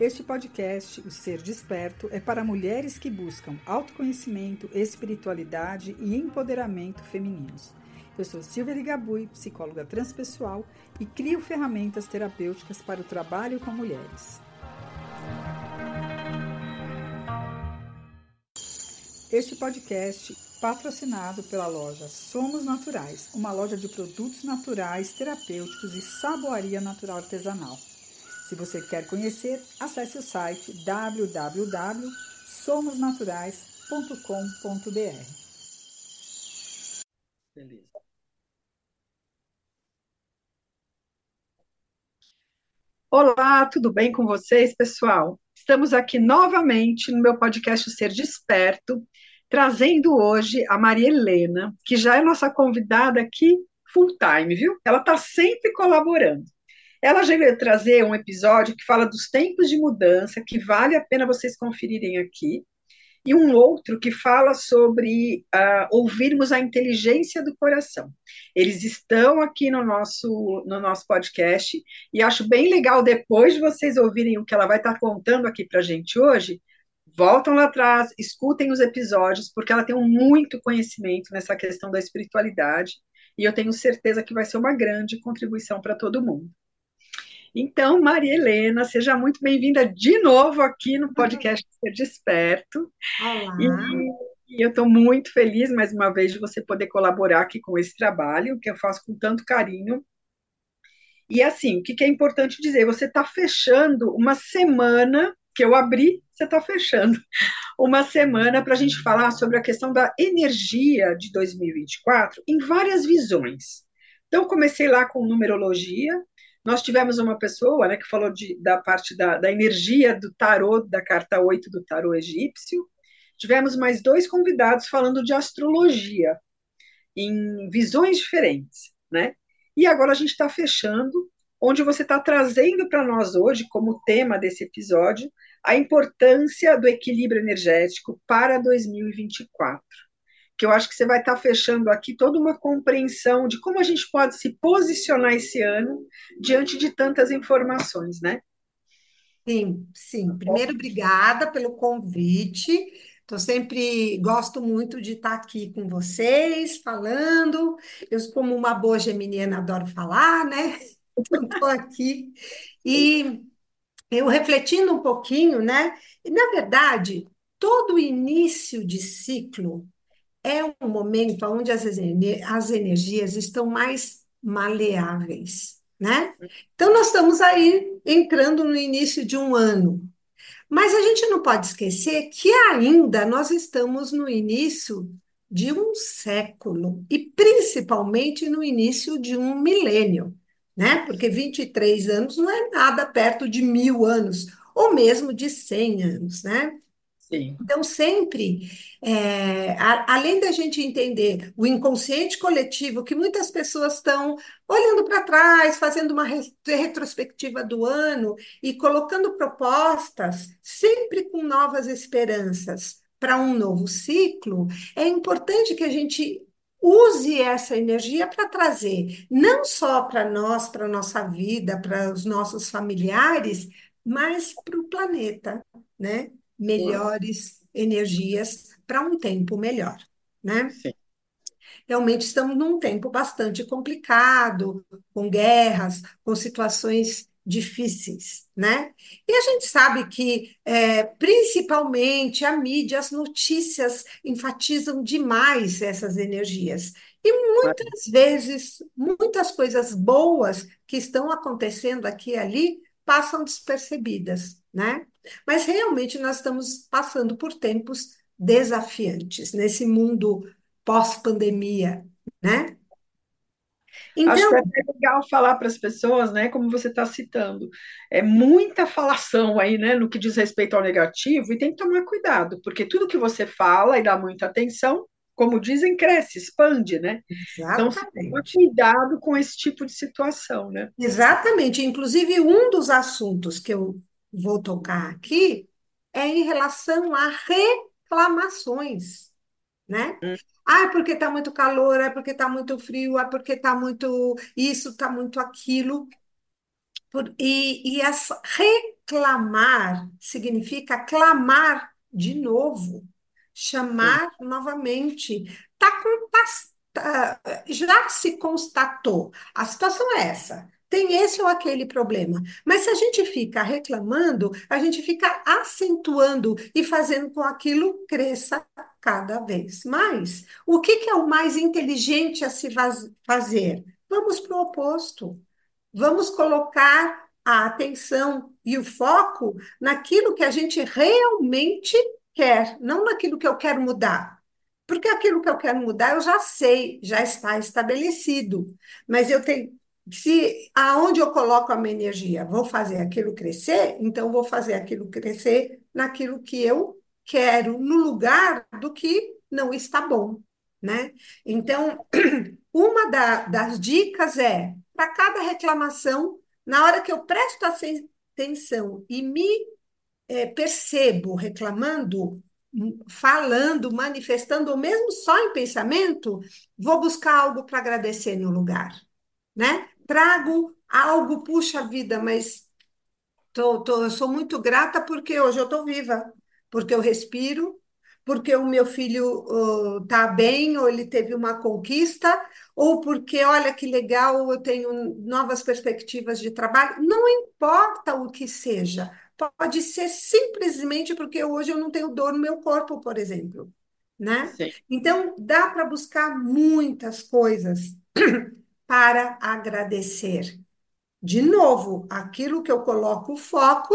Este podcast, O Ser Desperto, é para mulheres que buscam autoconhecimento, espiritualidade e empoderamento femininos. Eu sou Silvia Ligabui, psicóloga transpessoal e crio ferramentas terapêuticas para o trabalho com mulheres. Este podcast patrocinado pela loja Somos Naturais, uma loja de produtos naturais, terapêuticos e saboaria natural artesanal. Se você quer conhecer, acesse o site www.somosnaturais.com.br. Beleza. Olá, tudo bem com vocês, pessoal? Estamos aqui novamente no meu podcast Ser Desperto, trazendo hoje a Maria Helena, que já é nossa convidada aqui full time, viu? Ela está sempre colaborando. Ela já veio trazer um episódio que fala dos tempos de mudança, que vale a pena vocês conferirem aqui, e um outro que fala sobre uh, ouvirmos a inteligência do coração. Eles estão aqui no nosso, no nosso podcast, e acho bem legal, depois de vocês ouvirem o que ela vai estar contando aqui para a gente hoje, voltam lá atrás, escutem os episódios, porque ela tem muito conhecimento nessa questão da espiritualidade, e eu tenho certeza que vai ser uma grande contribuição para todo mundo. Então, Maria Helena, seja muito bem-vinda de novo aqui no podcast Ser Desperto. Olá. E, e eu estou muito feliz, mais uma vez, de você poder colaborar aqui com esse trabalho, que eu faço com tanto carinho. E assim, o que, que é importante dizer? Você está fechando uma semana que eu abri, você está fechando uma semana para a gente falar sobre a questão da energia de 2024 em várias visões. Então, comecei lá com numerologia, nós tivemos uma pessoa né, que falou de, da parte da, da energia do tarô, da carta 8 do tarô egípcio. Tivemos mais dois convidados falando de astrologia, em visões diferentes, né? E agora a gente está fechando, onde você está trazendo para nós hoje, como tema desse episódio, a importância do equilíbrio energético para 2024 que eu acho que você vai estar fechando aqui toda uma compreensão de como a gente pode se posicionar esse ano diante de tantas informações, né? Sim, sim. Primeiro, obrigada pelo convite. Estou sempre, gosto muito de estar aqui com vocês, falando. Eu, como uma boa geminiana, adoro falar, né? Então, estou aqui. E eu refletindo um pouquinho, né? E, na verdade, todo início de ciclo é um momento onde as, as energias estão mais maleáveis, né? Então, nós estamos aí entrando no início de um ano. Mas a gente não pode esquecer que ainda nós estamos no início de um século, e principalmente no início de um milênio, né? Porque 23 anos não é nada perto de mil anos, ou mesmo de 100 anos, né? Sim. Então, sempre, é, a, além da gente entender o inconsciente coletivo, que muitas pessoas estão olhando para trás, fazendo uma retrospectiva do ano e colocando propostas, sempre com novas esperanças para um novo ciclo, é importante que a gente use essa energia para trazer, não só para nós, para a nossa vida, para os nossos familiares, mas para o planeta, né? Melhores energias para um tempo melhor, né? Sim. Realmente estamos num tempo bastante complicado, com guerras, com situações difíceis, né? E a gente sabe que, é, principalmente, a mídia, as notícias enfatizam demais essas energias. E muitas vezes, muitas coisas boas que estão acontecendo aqui e ali passam despercebidas, né? Mas realmente nós estamos passando por tempos desafiantes nesse mundo pós-pandemia, né? Então, Acho que é legal falar para as pessoas, né, como você está citando, é muita falação aí, né, no que diz respeito ao negativo, e tem que tomar cuidado, porque tudo que você fala e dá muita atenção, como dizem, cresce, expande, né? Exatamente. Então, cuidado com esse tipo de situação, né? Exatamente. Inclusive, um dos assuntos que eu vou tocar aqui é em relação a reclamações, né? Hum. Ah, é porque está muito calor, é porque está muito frio, é porque está muito isso, está muito aquilo. Por, e, e as, reclamar significa clamar de novo, chamar Sim. novamente. Tá com, tá, já se constatou. A situação é essa. Tem esse ou aquele problema. Mas se a gente fica reclamando, a gente fica acentuando e fazendo com que aquilo cresça cada vez mais. O que, que é o mais inteligente a se fazer? Vamos para o oposto. Vamos colocar a atenção e o foco naquilo que a gente realmente quer, não naquilo que eu quero mudar. Porque aquilo que eu quero mudar eu já sei, já está estabelecido. Mas eu tenho. Se aonde eu coloco a minha energia, vou fazer aquilo crescer, então vou fazer aquilo crescer naquilo que eu quero, no lugar do que não está bom, né? Então, uma da, das dicas é para cada reclamação, na hora que eu presto atenção e me é, percebo reclamando, falando, manifestando, ou mesmo só em pensamento, vou buscar algo para agradecer no lugar, né? Trago algo, puxa vida, mas tô, tô, eu sou muito grata porque hoje eu estou viva, porque eu respiro, porque o meu filho está uh, bem, ou ele teve uma conquista, ou porque, olha que legal, eu tenho novas perspectivas de trabalho. Não importa o que seja, pode ser simplesmente porque hoje eu não tenho dor no meu corpo, por exemplo. Né? Então, dá para buscar muitas coisas para agradecer. De novo, aquilo que eu coloco o foco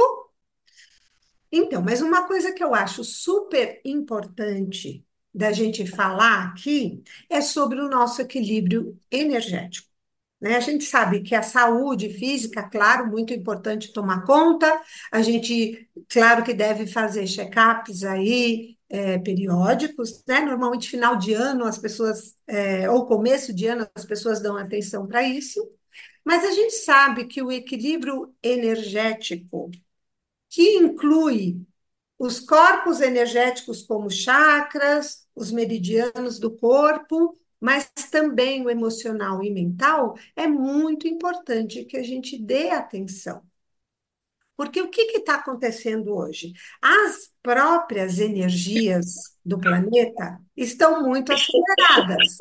então, mas uma coisa que eu acho super importante da gente falar aqui é sobre o nosso equilíbrio energético. Né? A gente sabe que a saúde física, claro, muito importante tomar conta, a gente, claro que deve fazer check-ups aí é, periódicos, né? Normalmente, final de ano, as pessoas, é, ou começo de ano, as pessoas dão atenção para isso, mas a gente sabe que o equilíbrio energético que inclui os corpos energéticos como chakras, os meridianos do corpo, mas também o emocional e mental, é muito importante que a gente dê atenção. Porque o que está acontecendo hoje? As próprias energias do planeta estão muito aceleradas.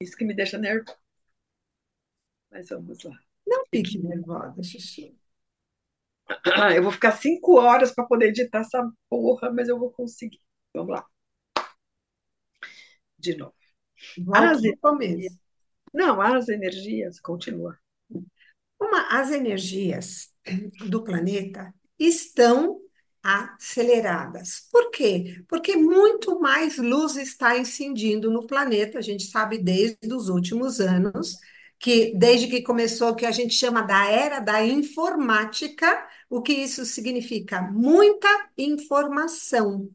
Isso que me deixa nervosa. Mas vamos lá. Não fique nervosa, Xuxu. Ah, eu vou ficar cinco horas para poder editar essa porra, mas eu vou conseguir. Vamos lá. De novo. Volta as começo. Não, as energias, continua. Uma, as energias do planeta estão aceleradas. Por quê? Porque muito mais luz está incidindo no planeta, a gente sabe desde os últimos anos, que desde que começou o que a gente chama da era da informática, o que isso significa? Muita informação.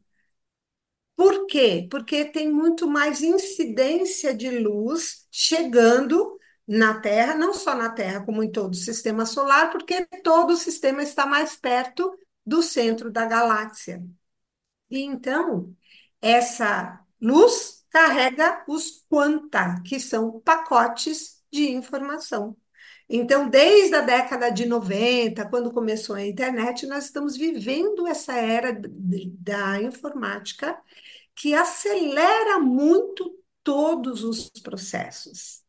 Por quê? Porque tem muito mais incidência de luz chegando na Terra, não só na Terra, como em todo o sistema solar, porque todo o sistema está mais perto do centro da galáxia. E então, essa luz carrega os quanta, que são pacotes de informação. Então, desde a década de 90, quando começou a internet, nós estamos vivendo essa era da informática que acelera muito todos os processos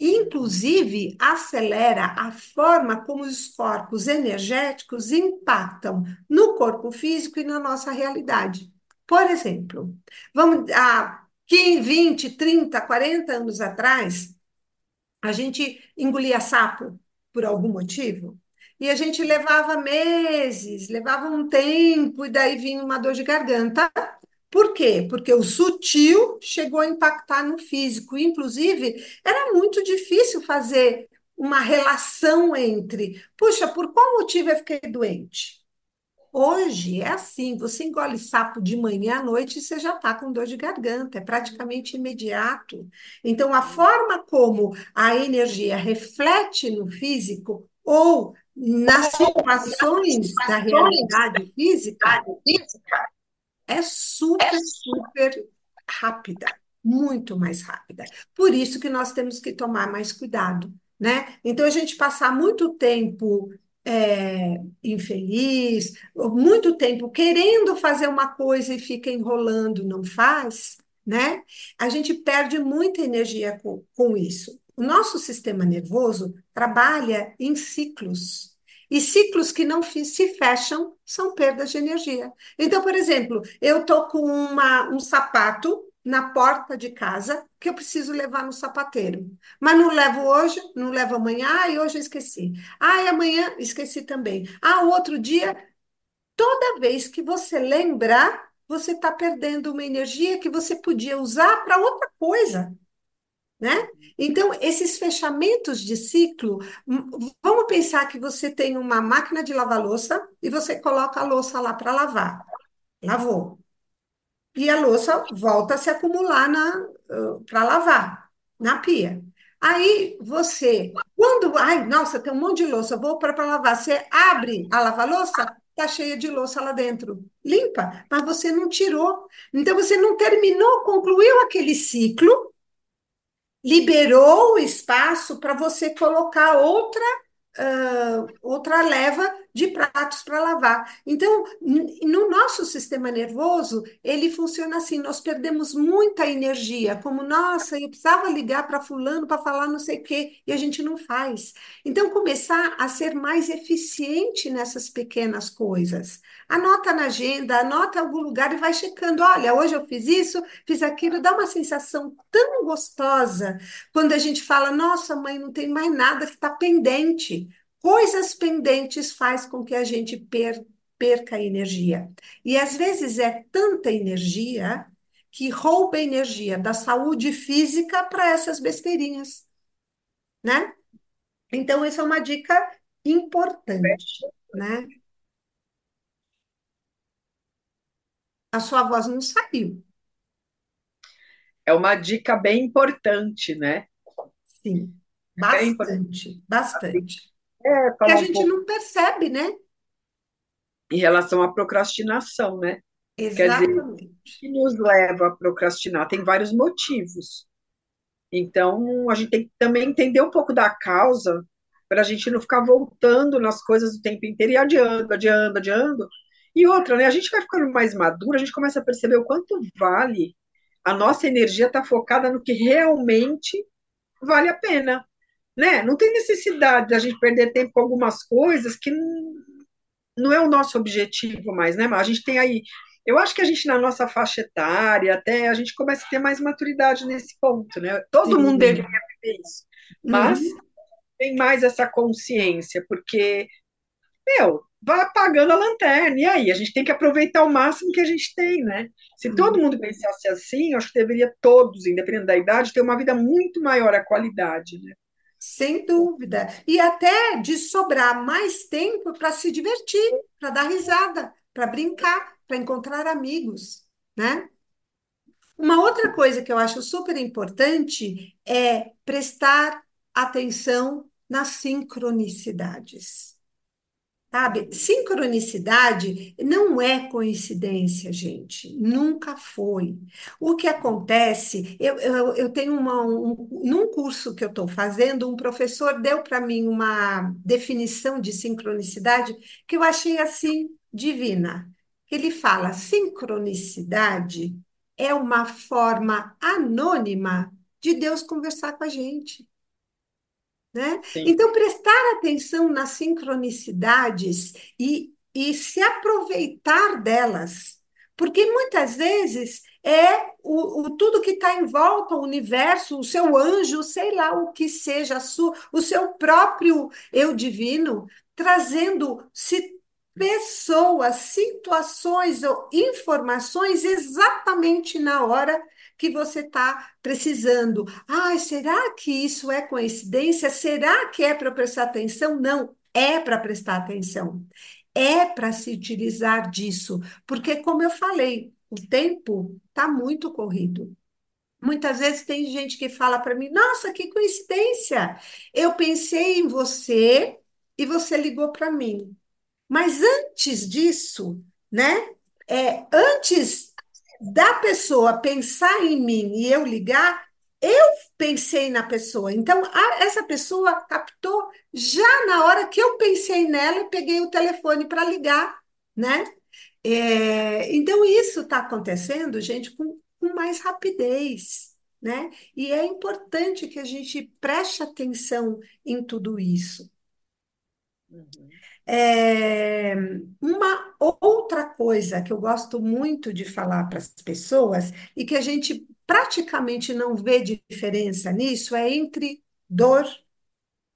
inclusive acelera a forma como os corpos energéticos impactam no corpo físico e na nossa realidade. Por exemplo, vamos há 15, 20, 30, 40 anos atrás, a gente engolia sapo por algum motivo. E a gente levava meses, levava um tempo, e daí vinha uma dor de garganta por quê? Porque o sutil chegou a impactar no físico. Inclusive, era muito difícil fazer uma relação entre, puxa, por qual motivo eu fiquei doente? Hoje é assim: você engole sapo de manhã à noite e você já está com dor de garganta, é praticamente imediato. Então, a forma como a energia reflete no físico ou nas situações da realidade física é super, super rápida, muito mais rápida. Por isso que nós temos que tomar mais cuidado, né? Então, a gente passar muito tempo é, infeliz, muito tempo querendo fazer uma coisa e fica enrolando, não faz, né? A gente perde muita energia com, com isso. O nosso sistema nervoso trabalha em ciclos. E ciclos que não se fecham são perdas de energia. Então, por exemplo, eu tô com uma, um sapato na porta de casa que eu preciso levar no sapateiro. Mas não levo hoje, não levo amanhã, ah, e hoje eu esqueci. Ah, e amanhã esqueci também. Ah, o outro dia, toda vez que você lembrar, você está perdendo uma energia que você podia usar para outra coisa. Né? Então, esses fechamentos de ciclo, vamos pensar que você tem uma máquina de lavar louça e você coloca a louça lá para lavar. Lavou e a louça volta a se acumular para lavar na pia. Aí você, quando, ai, nossa, tem um monte de louça, vou para lavar. Você abre a lava-louça, tá cheia de louça lá dentro. Limpa, mas você não tirou. Então você não terminou, concluiu aquele ciclo, liberou o espaço para você colocar outra uh, outra leva de pratos para lavar. Então, no nosso sistema nervoso, ele funciona assim: nós perdemos muita energia, como, nossa, eu precisava ligar para fulano para falar não sei o quê, e a gente não faz. Então, começar a ser mais eficiente nessas pequenas coisas. Anota na agenda, anota algum lugar e vai checando. Olha, hoje eu fiz isso, fiz aquilo, dá uma sensação tão gostosa quando a gente fala, nossa, mãe, não tem mais nada que está pendente coisas pendentes faz com que a gente per, perca energia. E às vezes é tanta energia que rouba energia da saúde física para essas besteirinhas, né? Então, essa é uma dica importante, né? A sua voz não saiu. É uma dica bem importante, né? Sim, bastante, bastante. É, que a gente pouco... não percebe, né? Em relação à procrastinação, né? Exatamente. Dizer, o que nos leva a procrastinar? Tem vários motivos. Então, a gente tem que também entender um pouco da causa para a gente não ficar voltando nas coisas o tempo inteiro e adiando, adiando, adiando. E outra, né? A gente vai ficando mais madura, a gente começa a perceber o quanto vale a nossa energia estar tá focada no que realmente vale a pena né? Não tem necessidade da gente perder tempo com algumas coisas que não, não é o nosso objetivo mais, né? Mas a gente tem aí, eu acho que a gente na nossa faixa etária até a gente começa a ter mais maturidade nesse ponto, né? Todo Sim. mundo deveria viver isso, mas uhum. tem mais essa consciência, porque meu, vai apagando a lanterna. E aí, a gente tem que aproveitar o máximo que a gente tem, né? Se uhum. todo mundo pensasse assim, eu acho que deveria todos, independente da idade, ter uma vida muito maior a qualidade, né? Sem dúvida. E até de sobrar mais tempo para se divertir, para dar risada, para brincar, para encontrar amigos, né? Uma outra coisa que eu acho super importante é prestar atenção nas sincronicidades. Sabe? Sincronicidade não é coincidência, gente. Nunca foi. O que acontece, eu, eu, eu tenho uma. Um, num curso que eu estou fazendo, um professor deu para mim uma definição de sincronicidade que eu achei assim divina. Ele fala: sincronicidade é uma forma anônima de Deus conversar com a gente. Né? Então, prestar atenção nas sincronicidades e, e se aproveitar delas, porque muitas vezes é o, o tudo que está em volta, o universo, o seu anjo, sei lá o que seja, su, o seu próprio eu divino, trazendo se pessoas, situações ou informações exatamente na hora que você está precisando. Ai, será que isso é coincidência? Será que é para prestar atenção? Não, é para prestar atenção. É para se utilizar disso, porque, como eu falei, o tempo está muito corrido. Muitas vezes tem gente que fala para mim: Nossa, que coincidência! Eu pensei em você e você ligou para mim. Mas antes disso, né? É, antes da pessoa pensar em mim e eu ligar, eu pensei na pessoa. Então, a, essa pessoa captou já na hora que eu pensei nela e peguei o telefone para ligar, né? É, então, isso está acontecendo, gente, com, com mais rapidez, né? E é importante que a gente preste atenção em tudo isso. Uhum. É, uma outra coisa que eu gosto muito de falar para as pessoas e que a gente praticamente não vê diferença nisso é entre dor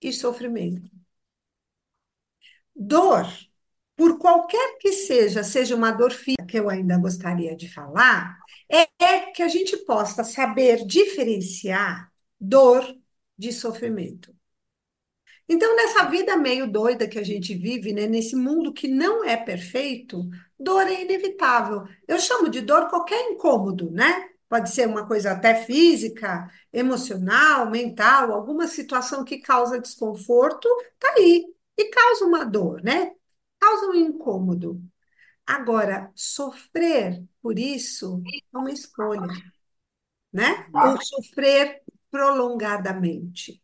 e sofrimento. Dor, por qualquer que seja, seja uma dor física, que eu ainda gostaria de falar, é, é que a gente possa saber diferenciar dor de sofrimento. Então, nessa vida meio doida que a gente vive, né, nesse mundo que não é perfeito, dor é inevitável. Eu chamo de dor qualquer incômodo, né? Pode ser uma coisa até física, emocional, mental, alguma situação que causa desconforto, tá aí. E causa uma dor, né? Causa um incômodo. Agora, sofrer por isso é uma escolha, né? Ou sofrer prolongadamente.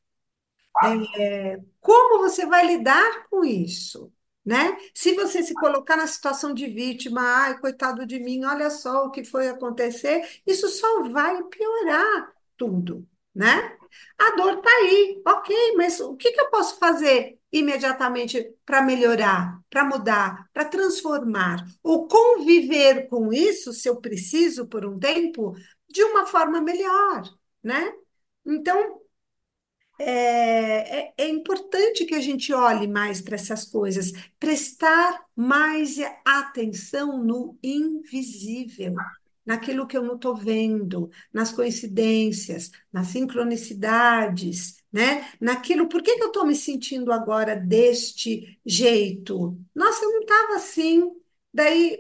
É, como você vai lidar com isso? Né? Se você se colocar na situação de vítima, ai, coitado de mim, olha só o que foi acontecer, isso só vai piorar tudo, né? A dor está aí, ok, mas o que, que eu posso fazer imediatamente para melhorar, para mudar, para transformar, ou conviver com isso, se eu preciso por um tempo, de uma forma melhor, né? Então, é, é, é, importante que a gente olhe mais para essas coisas, prestar mais atenção no invisível, naquilo que eu não estou vendo, nas coincidências, nas sincronicidades, né? Naquilo, por que, que eu estou me sentindo agora deste jeito? Nossa, eu não estava assim. Daí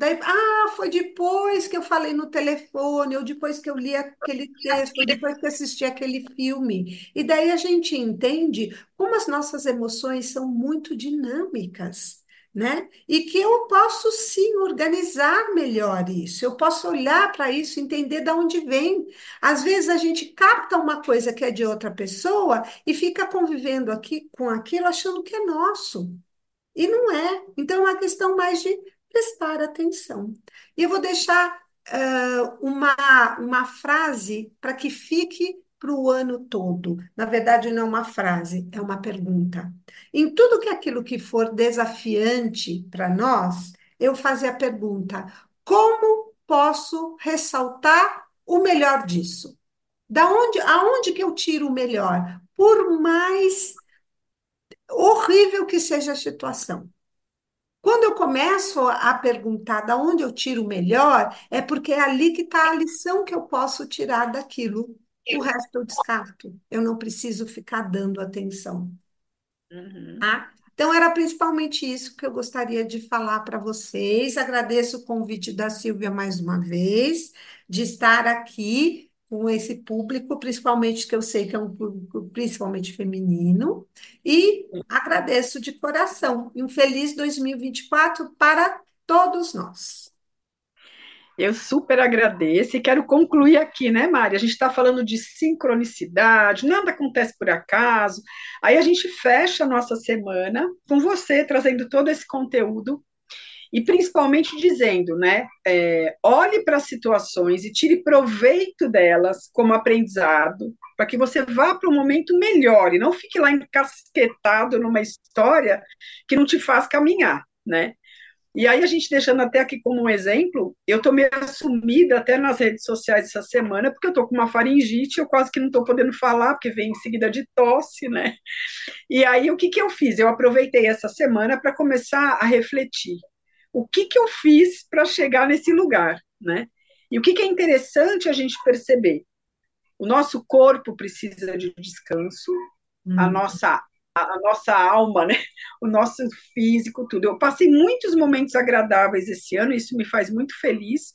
Daí, ah, foi depois que eu falei no telefone, ou depois que eu li aquele texto, ou depois que assisti aquele filme. E daí a gente entende como as nossas emoções são muito dinâmicas, né? E que eu posso sim organizar melhor isso. Eu posso olhar para isso, entender de onde vem. Às vezes a gente capta uma coisa que é de outra pessoa e fica convivendo aqui com aquilo achando que é nosso. E não é. Então é uma questão mais de prestar atenção. E eu vou deixar uh, uma, uma frase para que fique para o ano todo. Na verdade, não é uma frase, é uma pergunta. Em tudo que é aquilo que for desafiante para nós, eu fazer a pergunta: como posso ressaltar o melhor disso? Da onde, aonde que eu tiro o melhor? Por mais horrível que seja a situação. Quando eu começo a perguntar de onde eu tiro o melhor, é porque é ali que está a lição que eu posso tirar daquilo. O resto eu descarto. Eu não preciso ficar dando atenção. Uhum. Tá? Então, era principalmente isso que eu gostaria de falar para vocês. Agradeço o convite da Silvia mais uma vez, de estar aqui com esse público, principalmente que eu sei que é um público principalmente feminino, e agradeço de coração. E um feliz 2024 para todos nós. Eu super agradeço e quero concluir aqui, né, Mari? A gente está falando de sincronicidade, nada acontece por acaso. Aí a gente fecha a nossa semana com você trazendo todo esse conteúdo e principalmente dizendo, né, é, olhe para as situações e tire proveito delas como aprendizado, para que você vá para um momento melhor e não fique lá encasquetado numa história que não te faz caminhar, né? E aí a gente deixando até aqui como um exemplo, eu estou meio assumida até nas redes sociais essa semana, porque eu estou com uma faringite, eu quase que não estou podendo falar, porque vem em seguida de tosse, né? E aí o que, que eu fiz? Eu aproveitei essa semana para começar a refletir o que, que eu fiz para chegar nesse lugar, né? E o que, que é interessante a gente perceber? O nosso corpo precisa de descanso, hum. a nossa a, nossa alma, né? O nosso físico, tudo. Eu passei muitos momentos agradáveis esse ano, isso me faz muito feliz,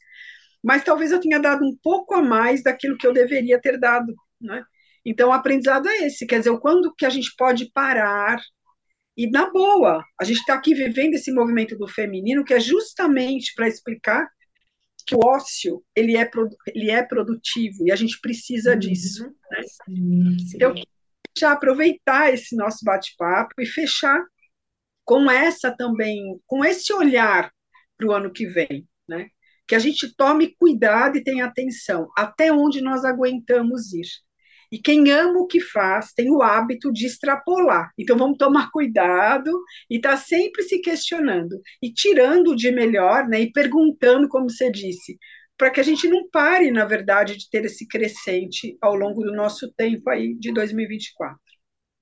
mas talvez eu tenha dado um pouco a mais daquilo que eu deveria ter dado, né? Então, o aprendizado é esse, quer dizer, quando que a gente pode parar, e na boa, a gente está aqui vivendo esse movimento do feminino que é justamente para explicar que o ócio ele é, ele é produtivo e a gente precisa uhum. disso. Né? Sim, sim. Então, já aproveitar esse nosso bate-papo e fechar com essa também, com esse olhar para o ano que vem, né? Que a gente tome cuidado e tenha atenção até onde nós aguentamos ir. E quem ama o que faz tem o hábito de extrapolar. Então vamos tomar cuidado e estar tá sempre se questionando e tirando de melhor, né? E perguntando, como você disse, para que a gente não pare, na verdade, de ter esse crescente ao longo do nosso tempo aí de 2024.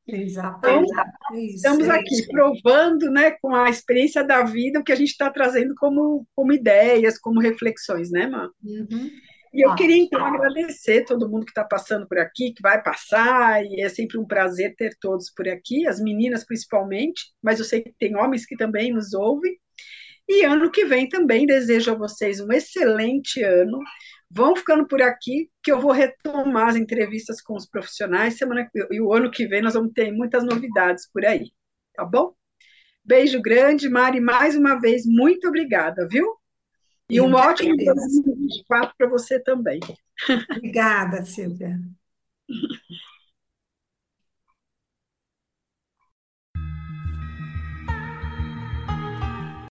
Exatamente. Então, estamos aqui provando, né, com a experiência da vida, o que a gente está trazendo como, como ideias, como reflexões, né, Mã? Uhum. E eu ah, queria, então, agradecer todo mundo que está passando por aqui, que vai passar, e é sempre um prazer ter todos por aqui, as meninas principalmente, mas eu sei que tem homens que também nos ouvem. E ano que vem também desejo a vocês um excelente ano, Vão ficando por aqui, que eu vou retomar as entrevistas com os profissionais semana e o ano que vem nós vamos ter muitas novidades por aí, tá bom? Beijo grande, Mari, mais uma vez, muito obrigada, viu? E um ótimo 2024 para você também. Obrigada, Silvia.